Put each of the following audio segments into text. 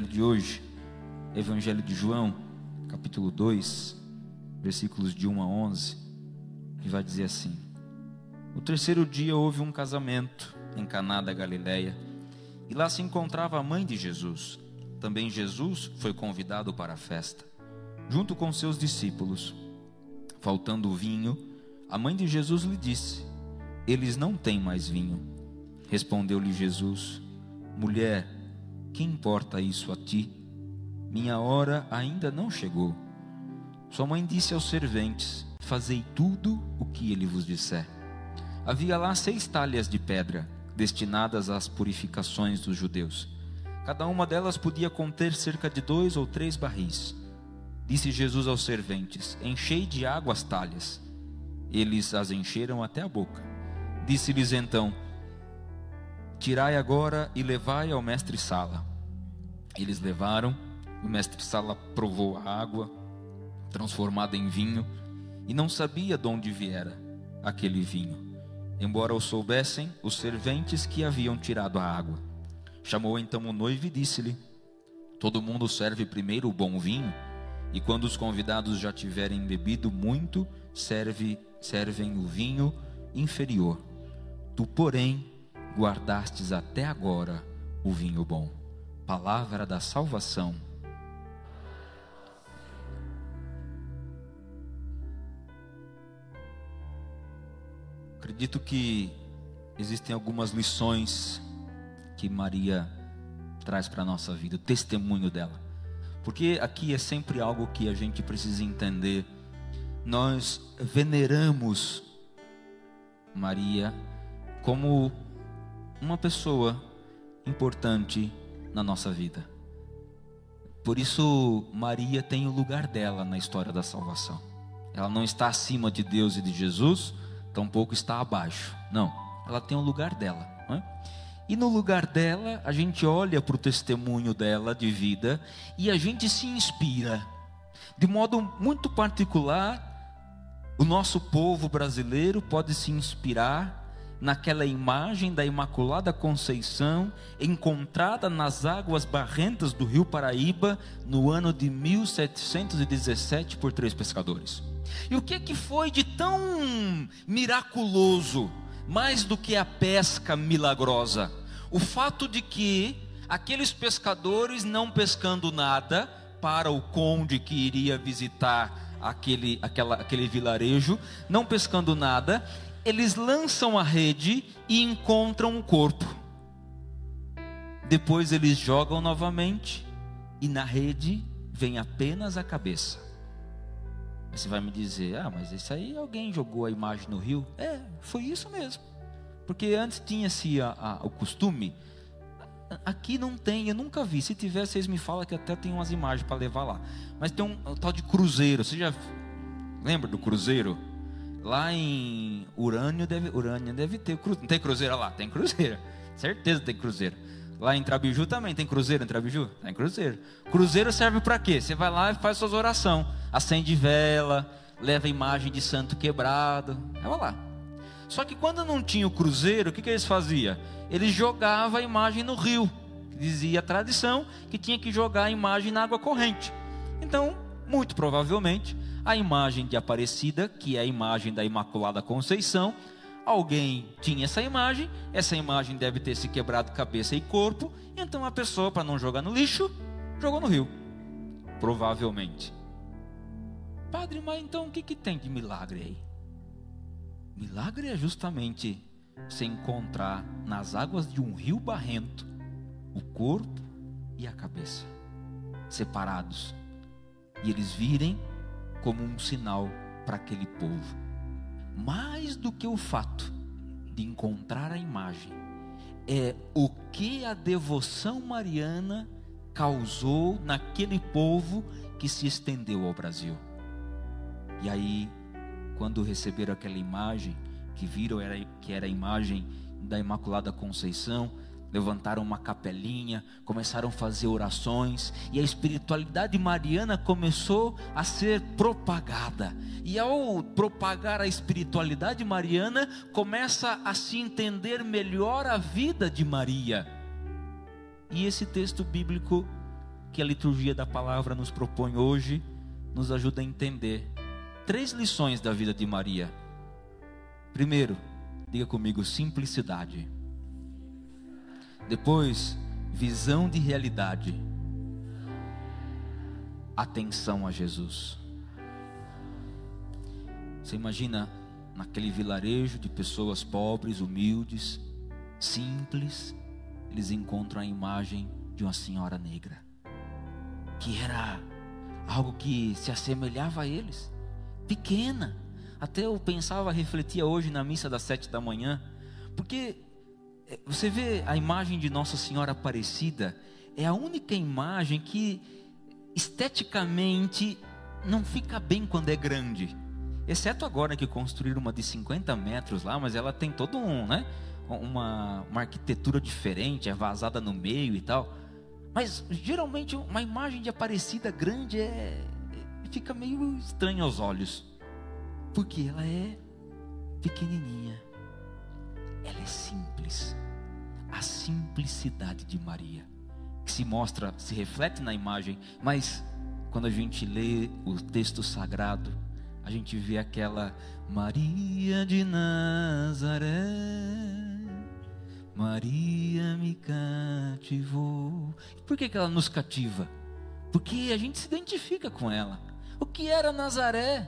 Evangelho de hoje, Evangelho de João, capítulo 2, versículos de 1 a 11, e vai dizer assim: No terceiro dia houve um casamento em Caná da Galileia, e lá se encontrava a mãe de Jesus. Também Jesus foi convidado para a festa, junto com seus discípulos. Faltando vinho, a mãe de Jesus lhe disse: Eles não têm mais vinho. Respondeu-lhe Jesus: Mulher, que importa isso a ti? Minha hora ainda não chegou. Sua mãe disse aos serventes: Fazei tudo o que ele vos disser. Havia lá seis talhas de pedra, destinadas às purificações dos judeus. Cada uma delas podia conter cerca de dois ou três barris. Disse Jesus aos serventes: Enchei de água as talhas. Eles as encheram até a boca. Disse-lhes então: Tirai agora e levai ao mestre-sala. Eles levaram, o mestre-sala provou a água, transformada em vinho, e não sabia de onde viera aquele vinho, embora o soubessem os serventes que haviam tirado a água. Chamou então o noivo e disse-lhe: Todo mundo serve primeiro o bom vinho, e quando os convidados já tiverem bebido muito, serve, servem o vinho inferior. Tu, porém, guardastes até agora o vinho bom. Palavra da salvação. Acredito que existem algumas lições que Maria traz para a nossa vida, o testemunho dela. Porque aqui é sempre algo que a gente precisa entender. Nós veneramos Maria como uma pessoa importante na nossa vida. Por isso, Maria tem o lugar dela na história da salvação. Ela não está acima de Deus e de Jesus, tampouco está abaixo. Não, ela tem o lugar dela. É? E no lugar dela, a gente olha para o testemunho dela de vida e a gente se inspira. De modo muito particular, o nosso povo brasileiro pode se inspirar naquela imagem da Imaculada Conceição encontrada nas águas barrentas do Rio Paraíba no ano de 1717 por três pescadores. E o que que foi de tão miraculoso, mais do que a pesca milagrosa? O fato de que aqueles pescadores não pescando nada para o conde que iria visitar aquele, aquela, aquele vilarejo, não pescando nada, eles lançam a rede e encontram um corpo. Depois eles jogam novamente e na rede vem apenas a cabeça. Você vai me dizer, ah, mas isso aí alguém jogou a imagem no rio? É, foi isso mesmo. Porque antes tinha-se o costume. Aqui não tem, eu nunca vi. Se tiver, vocês me falam que até tem umas imagens para levar lá. Mas tem um, um tal de cruzeiro. Você já lembra do cruzeiro? Lá em Urânio deve, Urânio deve ter cruzeiro. Não tem cruzeiro lá? Tem cruzeiro. Certeza tem cruzeiro. Lá em Trabiju também tem cruzeiro em Trabiju? Tem cruzeiro. Cruzeiro serve para quê? Você vai lá e faz suas orações. Acende vela, leva imagem de santo quebrado. Vai lá. Só que quando não tinha o cruzeiro, o que, que eles faziam? Eles jogavam a imagem no rio. Dizia a tradição que tinha que jogar a imagem na água corrente. Então, muito provavelmente, a imagem de Aparecida, que é a imagem da Imaculada Conceição, alguém tinha essa imagem, essa imagem deve ter se quebrado cabeça e corpo, então a pessoa, para não jogar no lixo, jogou no rio. Provavelmente. Padre, mas então o que, que tem de milagre aí? Milagre é justamente se encontrar nas águas de um rio barrento o corpo e a cabeça separados e eles virem como um sinal para aquele povo. Mais do que o fato de encontrar a imagem, é o que a devoção mariana causou naquele povo que se estendeu ao Brasil. E aí, quando receberam aquela imagem, que viram era, que era a imagem da Imaculada Conceição, levantaram uma capelinha, começaram a fazer orações, e a espiritualidade mariana começou a ser propagada. E ao propagar a espiritualidade mariana, começa a se entender melhor a vida de Maria. E esse texto bíblico que a liturgia da palavra nos propõe hoje, nos ajuda a entender três lições da vida de Maria. Primeiro, diga comigo, simplicidade. Depois, visão de realidade. Atenção a Jesus. Você imagina naquele vilarejo de pessoas pobres, humildes, simples, eles encontram a imagem de uma senhora negra, que era algo que se assemelhava a eles, pequena. Até eu pensava, refletia hoje na missa das sete da manhã, porque você vê a imagem de Nossa Senhora Aparecida, é a única imagem que esteticamente não fica bem quando é grande. Exceto agora que construíram uma de 50 metros lá, mas ela tem todo um, né? Uma, uma arquitetura diferente, é vazada no meio e tal. Mas geralmente uma imagem de Aparecida grande é, é fica meio estranho aos olhos. Porque ela é pequenininha. Ela é simples a simplicidade de Maria, que se mostra, se reflete na imagem, mas quando a gente lê o texto sagrado, a gente vê aquela Maria de Nazaré, Maria me cativou. Por que, que ela nos cativa? Porque a gente se identifica com ela. O que era Nazaré?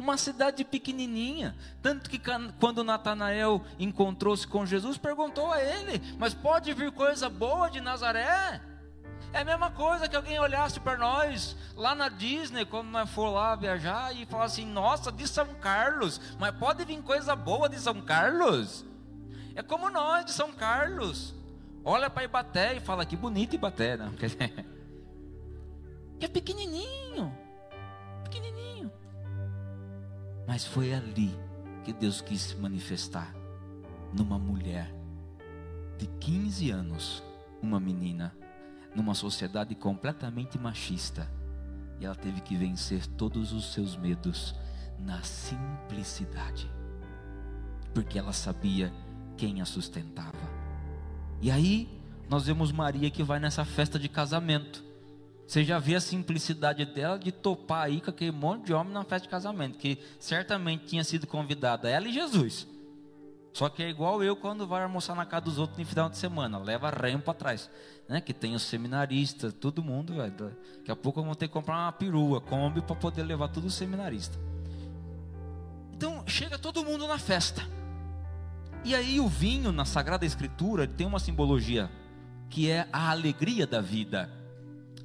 Uma cidade pequenininha. Tanto que quando Natanael encontrou-se com Jesus, perguntou a ele: Mas pode vir coisa boa de Nazaré? É a mesma coisa que alguém olhasse para nós lá na Disney, quando nós for lá viajar, e falar assim: Nossa, de São Carlos, mas pode vir coisa boa de São Carlos? É como nós de São Carlos. Olha para Ibaté e fala: Que bonito Ibaté, não? Que é pequenininho. Mas foi ali que Deus quis se manifestar numa mulher de 15 anos, uma menina, numa sociedade completamente machista. E ela teve que vencer todos os seus medos na simplicidade, porque ela sabia quem a sustentava. E aí, nós vemos Maria que vai nessa festa de casamento. Você já vê a simplicidade dela de topar aí com aquele monte de homem na festa de casamento, que certamente tinha sido convidada ela e Jesus. Só que é igual eu quando vai almoçar na casa dos outros no final de semana, leva remo para trás, né? Que tem os seminaristas, todo mundo, velho. Daqui a pouco vão ter que comprar uma perua, Kombi para poder levar tudo os seminaristas. Então chega todo mundo na festa. E aí o vinho na Sagrada Escritura tem uma simbologia que é a alegria da vida.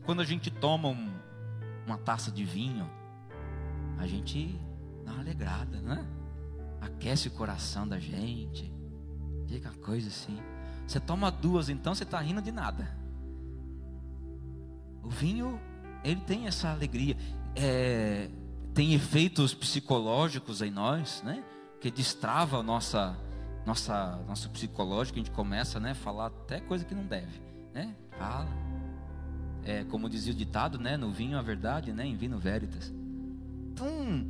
Quando a gente toma um, uma taça de vinho, a gente dá uma alegrada, né? Aquece o coração da gente. Fica coisa assim. Você toma duas, então você está rindo de nada. O vinho, ele tem essa alegria. É, tem efeitos psicológicos em nós, né? Que destrava a nossa, nossa, nosso psicológico. A gente começa, né? A falar até coisa que não deve, né? Fala é, como dizia o ditado, né? No vinho a verdade, né? Em vinho veritas. Então,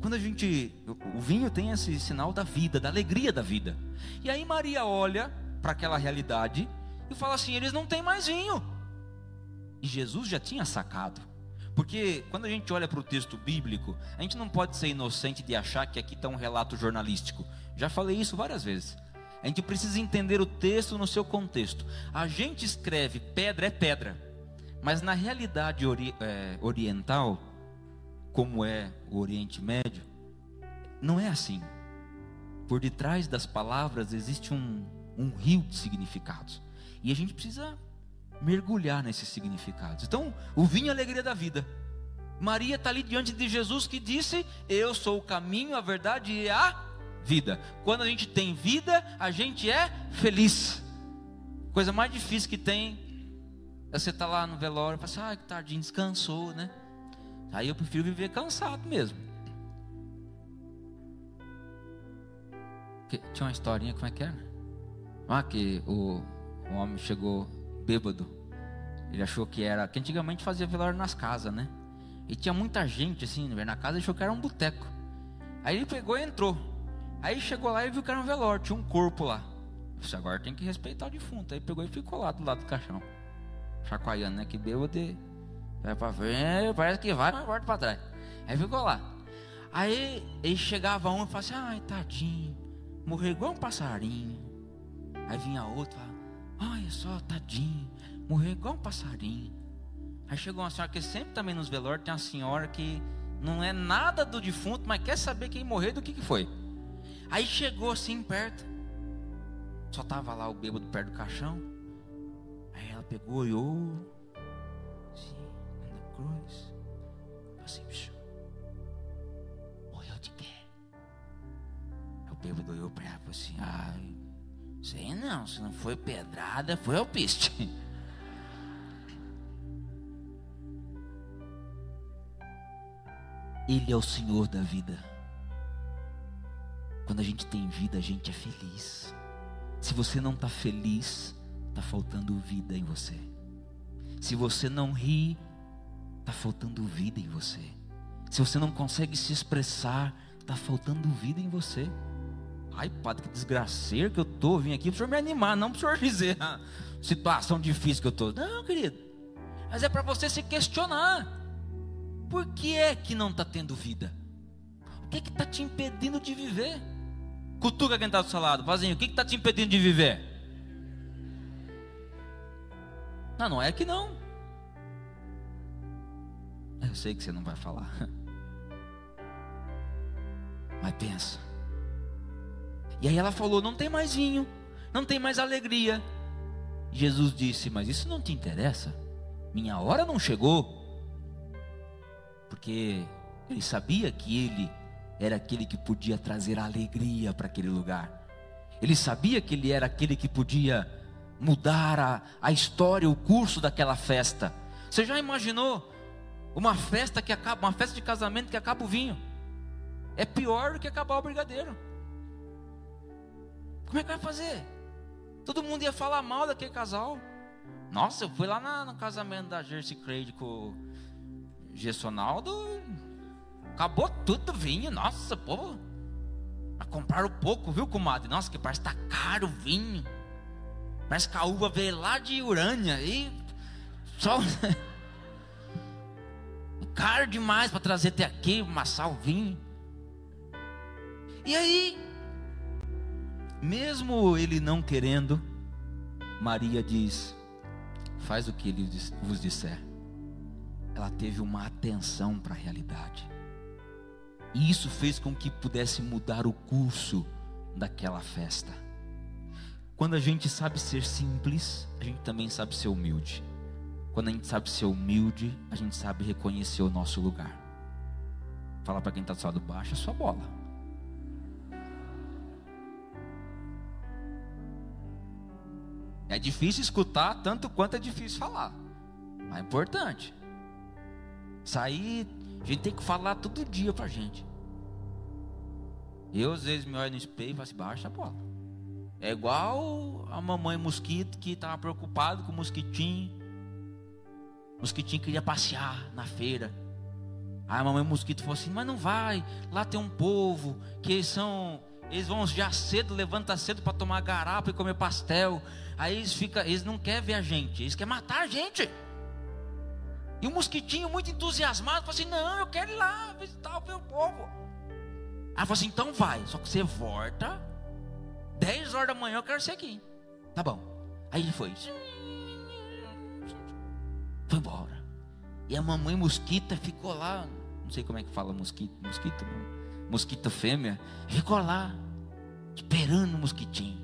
quando a gente. O vinho tem esse sinal da vida, da alegria da vida. E aí Maria olha para aquela realidade e fala assim: eles não têm mais vinho. E Jesus já tinha sacado. Porque quando a gente olha para o texto bíblico, a gente não pode ser inocente de achar que aqui está um relato jornalístico. Já falei isso várias vezes. A gente precisa entender o texto no seu contexto. A gente escreve pedra é pedra, mas na realidade ori é, oriental, como é o Oriente Médio, não é assim. Por detrás das palavras existe um, um rio de significados. E a gente precisa mergulhar nesses significados. Então, o vinho é a alegria da vida. Maria está ali diante de Jesus que disse: Eu sou o caminho, a verdade e a vida. Quando a gente tem vida, a gente é feliz. Coisa mais difícil que tem é você estar tá lá no velório e falar assim: Ah, que tardinho, descansou, né? Aí eu prefiro viver cansado mesmo. Tinha uma historinha, como é que era? Ah, que o, o homem chegou bêbado. Ele achou que era. Que antigamente fazia velório nas casas, né? E tinha muita gente assim, na casa achou que era um boteco. Aí ele pegou e entrou. Aí chegou lá e viu que era um velório, tinha um corpo lá. Disse, agora tem que respeitar o defunto. Aí pegou e ficou lá do lado do caixão. Chacoalhando, né? Que bêbado. Vai pra frente, parece que vai, mas volta pra trás. Aí ficou lá. Aí ele chegava um e falava assim, ai, tadinho, morreu igual um passarinho. Aí vinha outro e falava, Olha só, tadinho, morreu igual um passarinho. Aí chegou uma senhora que sempre também nos velórios tem uma senhora que não é nada do defunto, mas quer saber quem morreu do que, que foi. Aí chegou assim perto, só tava lá o bêbado perto do caixão. Aí ela pegou e olhou, assim, na cruz, assim, bicho, morreu de quê? Aí o bêbado olhou para ela e falou assim, ai. Sei não, se não foi pedrada, foi alpiste. Ele é o Senhor da vida. Quando a gente tem vida, a gente é feliz. Se você não está feliz, está faltando vida em você. Se você não ri, está faltando vida em você. Se você não consegue se expressar, está faltando vida em você. Ai, padre, que desgraceiro que eu tô. Vim aqui para o senhor me animar, não para o senhor dizer a situação difícil que eu tô. Não, querido. Mas é para você se questionar. Por que é que não está tendo vida? O que é que está te impedindo de viver? Cutuca quem está do seu lado. Fazinho, o que está te impedindo de viver? Não, não é que não. Eu sei que você não vai falar. Mas pensa. E aí ela falou: Não tem mais vinho, não tem mais alegria. Jesus disse: Mas isso não te interessa? Minha hora não chegou. Porque ele sabia que ele era aquele que podia trazer alegria para aquele lugar. Ele sabia que ele era aquele que podia mudar a, a história, o curso daquela festa. Você já imaginou uma festa que acaba, uma festa de casamento que acaba o vinho? É pior do que acabar o brigadeiro. Como é que vai fazer? Todo mundo ia falar mal daquele casal. Nossa, eu fui lá na, no casamento da Jersey Craig com o Gessonaldo. Acabou tudo vinho. Nossa, pô. Compraram pouco, viu, comadre? Nossa, que parece que tá caro o vinho. Parece que a uva veio lá de Urânia. E só. caro demais para trazer até aqui, amassar o vinho. E aí, mesmo ele não querendo, Maria diz: Faz o que ele vos disser. Ela teve uma atenção para a realidade. E isso fez com que pudesse mudar o curso daquela festa. Quando a gente sabe ser simples, a gente também sabe ser humilde. Quando a gente sabe ser humilde, a gente sabe reconhecer o nosso lugar. Fala para quem está do lado baixo, é sua bola. É difícil escutar tanto quanto é difícil falar. Mas é importante. Sair, a gente tem que falar todo dia pra gente. Eu às vezes me olho no espelho e falo assim, baixa a bola. É igual a mamãe mosquito que estava preocupado com o mosquitinho. O mosquitinho queria passear na feira. Aí a mamãe mosquito falou assim, mas não vai, lá tem um povo que eles são eles vão já cedo, levanta cedo para tomar garapa e comer pastel. Aí eles fica, eles não querem ver a gente, eles querem matar a gente. E o mosquitinho, muito entusiasmado, falou assim: Não, eu quero ir lá visitar o meu povo. Aí falou assim: Então vai, só que você volta, 10 horas da manhã eu quero ser aqui. Tá bom. Aí ele foi. Foi embora. E a mamãe mosquita ficou lá, não sei como é que fala mosquito, mosquito, não. mosquita fêmea, ficou lá, esperando o mosquitinho.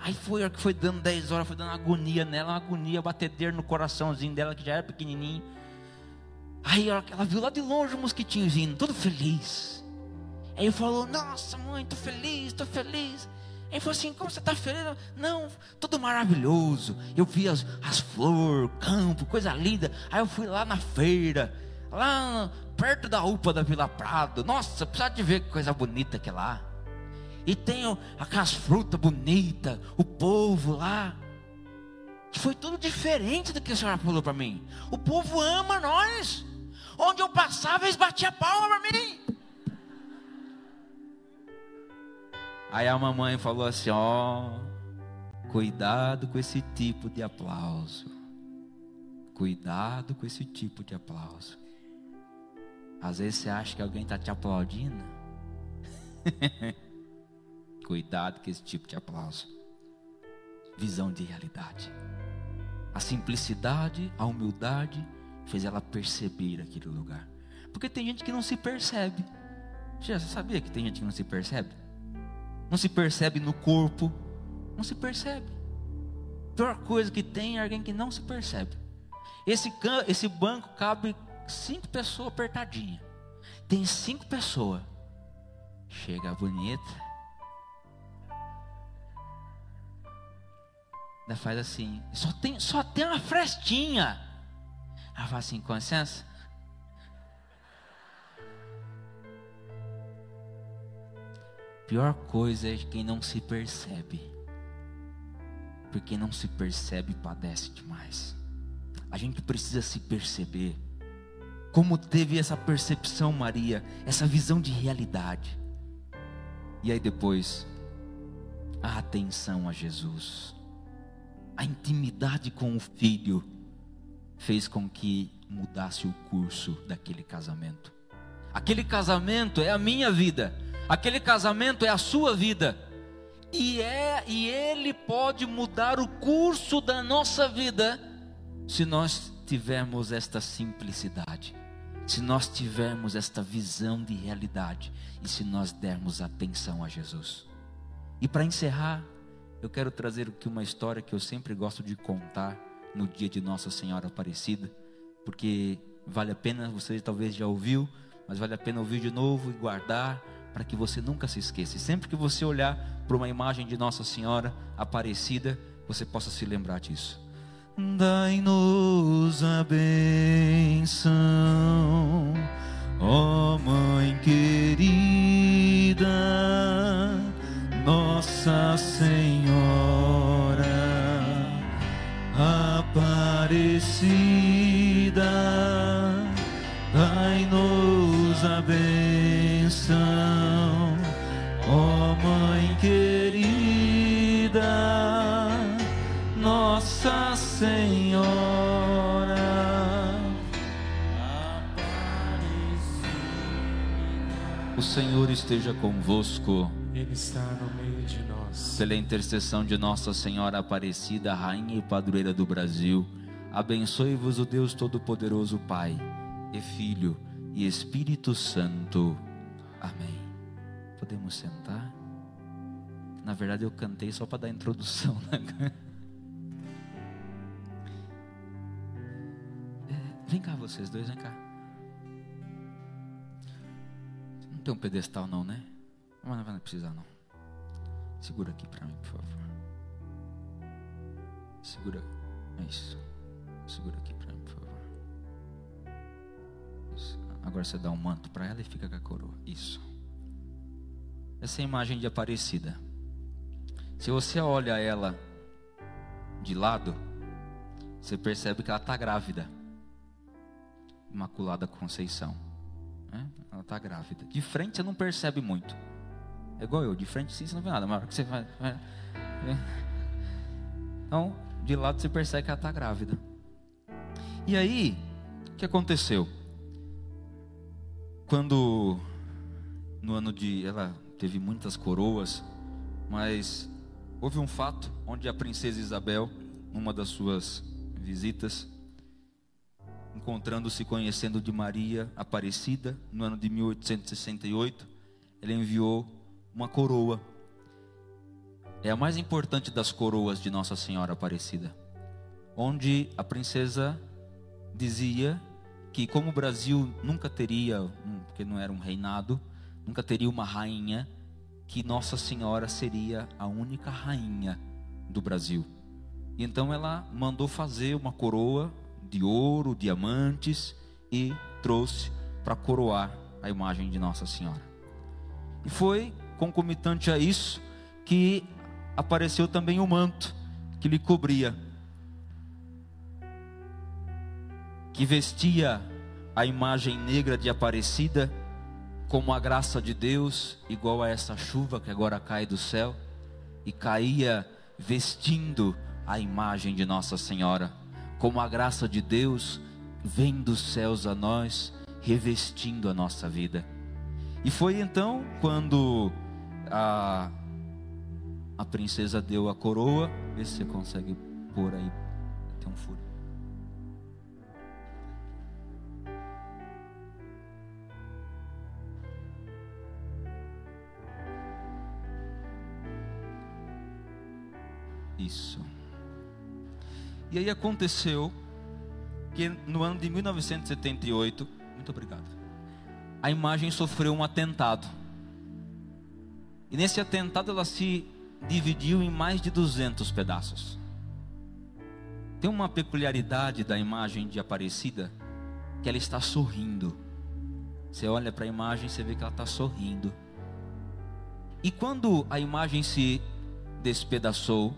Aí foi a que foi dando 10 horas, foi dando agonia nela, uma agonia, batedeira no coraçãozinho dela, que já era pequenininho. Aí ela viu lá de longe o mosquitinho vindo, todo feliz. Aí falou: Nossa, mãe, tô feliz, tô feliz. Ele falou assim: Como você está feliz? Não, tudo maravilhoso. Eu vi as, as flores, campo, coisa linda. Aí eu fui lá na feira, lá perto da UPA da Vila Prado. Nossa, precisa de ver que coisa bonita que é lá. E tem aquelas frutas bonitas, o povo lá. Foi tudo diferente do que a senhora falou para mim. O povo ama nós. Onde eu passava, eles batiam palma para mim. Aí a mamãe falou assim: ó, cuidado com esse tipo de aplauso. Cuidado com esse tipo de aplauso. Às vezes você acha que alguém está te aplaudindo. cuidado com esse tipo de aplauso. Visão de realidade. A simplicidade, a humildade fez ela perceber aquele lugar. Porque tem gente que não se percebe. Já sabia que tem gente que não se percebe? Não se percebe no corpo, não se percebe. A pior coisa que tem é alguém que não se percebe. Esse, esse banco cabe cinco pessoas apertadinha. Tem cinco pessoas. Chega bonita. Ainda faz assim. Só tem, só tem uma frestinha. Ela fala assim, com licença. Pior coisa é quem não se percebe. Porque não se percebe padece demais. A gente precisa se perceber. Como teve essa percepção, Maria, essa visão de realidade. E aí depois, a atenção a Jesus, a intimidade com o filho, fez com que mudasse o curso daquele casamento. Aquele casamento é a minha vida Aquele casamento é a sua vida. E é e ele pode mudar o curso da nossa vida se nós tivermos esta simplicidade. Se nós tivermos esta visão de realidade e se nós dermos atenção a Jesus. E para encerrar, eu quero trazer aqui uma história que eu sempre gosto de contar no dia de Nossa Senhora Aparecida, porque vale a pena, você talvez já ouviu, mas vale a pena ouvir de novo e guardar para que você nunca se esqueça. E sempre que você olhar para uma imagem de Nossa Senhora Aparecida, você possa se lembrar disso. Dai-nos a benção, ó Mãe querida, Nossa Senhora Senhora. O Senhor esteja convosco. Ele está no meio de nós. Pela intercessão de Nossa Senhora Aparecida, Rainha e Padroeira do Brasil, abençoe-vos o Deus Todo-Poderoso, Pai, e Filho e Espírito Santo. Amém. Podemos sentar? Na verdade, eu cantei só para dar introdução. Né? Vem cá vocês dois, vem cá. Não tem um pedestal não, né? Mas não vai precisar não. Segura aqui para mim, por favor. Segura. Isso. Segura aqui para mim, por favor. Isso. Agora você dá um manto para ela e fica com a coroa. Isso. Essa é a imagem de Aparecida. Se você olha ela de lado, você percebe que ela está grávida. Imaculada Conceição. Né? Ela está grávida. De frente você não percebe muito. É igual eu, de frente sim você não vê nada, mas que você vai. vai então, de lado você percebe que ela está grávida. E aí, o que aconteceu? Quando no ano de ela teve muitas coroas, mas houve um fato onde a princesa Isabel, numa das suas visitas, encontrando-se conhecendo de Maria Aparecida, no ano de 1868, ela enviou uma coroa. É a mais importante das coroas de Nossa Senhora Aparecida, onde a princesa dizia que como o Brasil nunca teria, porque não era um reinado, nunca teria uma rainha, que Nossa Senhora seria a única rainha do Brasil. E então ela mandou fazer uma coroa de ouro, diamantes e trouxe para coroar a imagem de Nossa Senhora. E foi concomitante a isso que apareceu também o manto que lhe cobria, que vestia a imagem negra de Aparecida como a graça de Deus, igual a essa chuva que agora cai do céu, e caía vestindo a imagem de Nossa Senhora, como a graça de Deus vem dos céus a nós, revestindo a nossa vida. E foi então quando a, a princesa deu a coroa, vê se você consegue pôr aí, tem um furo. Isso. E aí aconteceu que no ano de 1978, muito obrigado, a imagem sofreu um atentado. E nesse atentado ela se dividiu em mais de 200 pedaços. Tem uma peculiaridade da imagem de Aparecida, que ela está sorrindo. Você olha para a imagem, você vê que ela está sorrindo. E quando a imagem se despedaçou,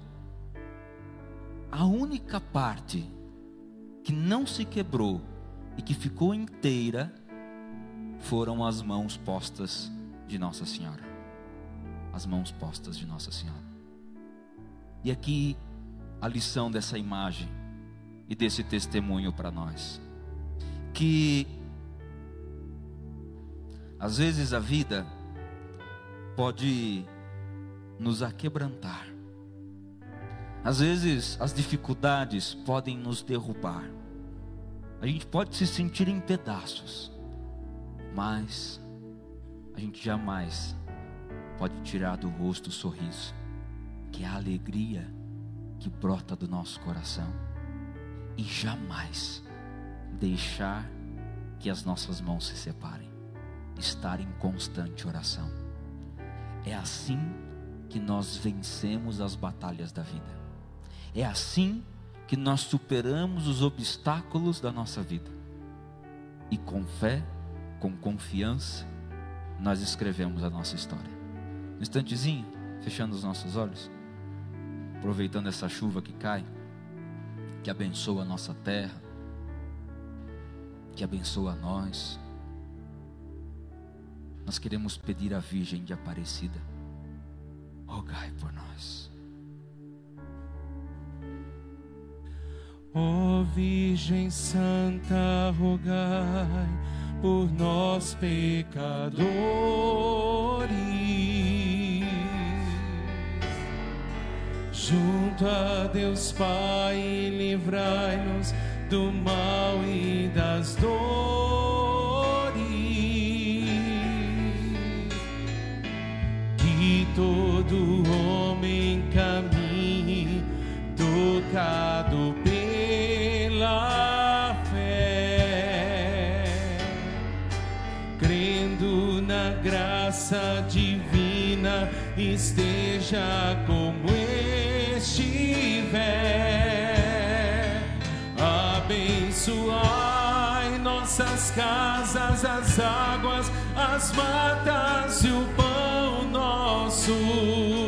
a única parte que não se quebrou e que ficou inteira foram as mãos postas de Nossa Senhora. As mãos postas de Nossa Senhora. E aqui a lição dessa imagem e desse testemunho para nós. Que às vezes a vida pode nos aquebrantar às vezes as dificuldades podem nos derrubar. A gente pode se sentir em pedaços, mas a gente jamais pode tirar do rosto o sorriso, que é a alegria que brota do nosso coração, e jamais deixar que as nossas mãos se separem, estar em constante oração. É assim que nós vencemos as batalhas da vida. É assim que nós superamos os obstáculos da nossa vida. E com fé, com confiança, nós escrevemos a nossa história. Um instantezinho, fechando os nossos olhos, aproveitando essa chuva que cai, que abençoa a nossa terra, que abençoa a nós. Nós queremos pedir à Virgem de Aparecida, rogai por nós. Ó Virgem Santa, rogai por nós pecadores. Junto a Deus Pai, livrai-nos do mal e das dores. Que todo homem graça divina esteja como estiver. Abençoai nossas casas, as águas, as matas e o pão nosso.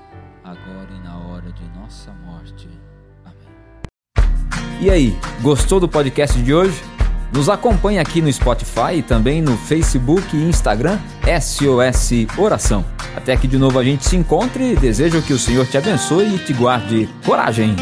agora e na hora de nossa morte. Amém. E aí, gostou do podcast de hoje? Nos acompanhe aqui no Spotify e também no Facebook e Instagram SOS Oração. Até que de novo a gente se encontre. Desejo que o Senhor te abençoe e te guarde coragem.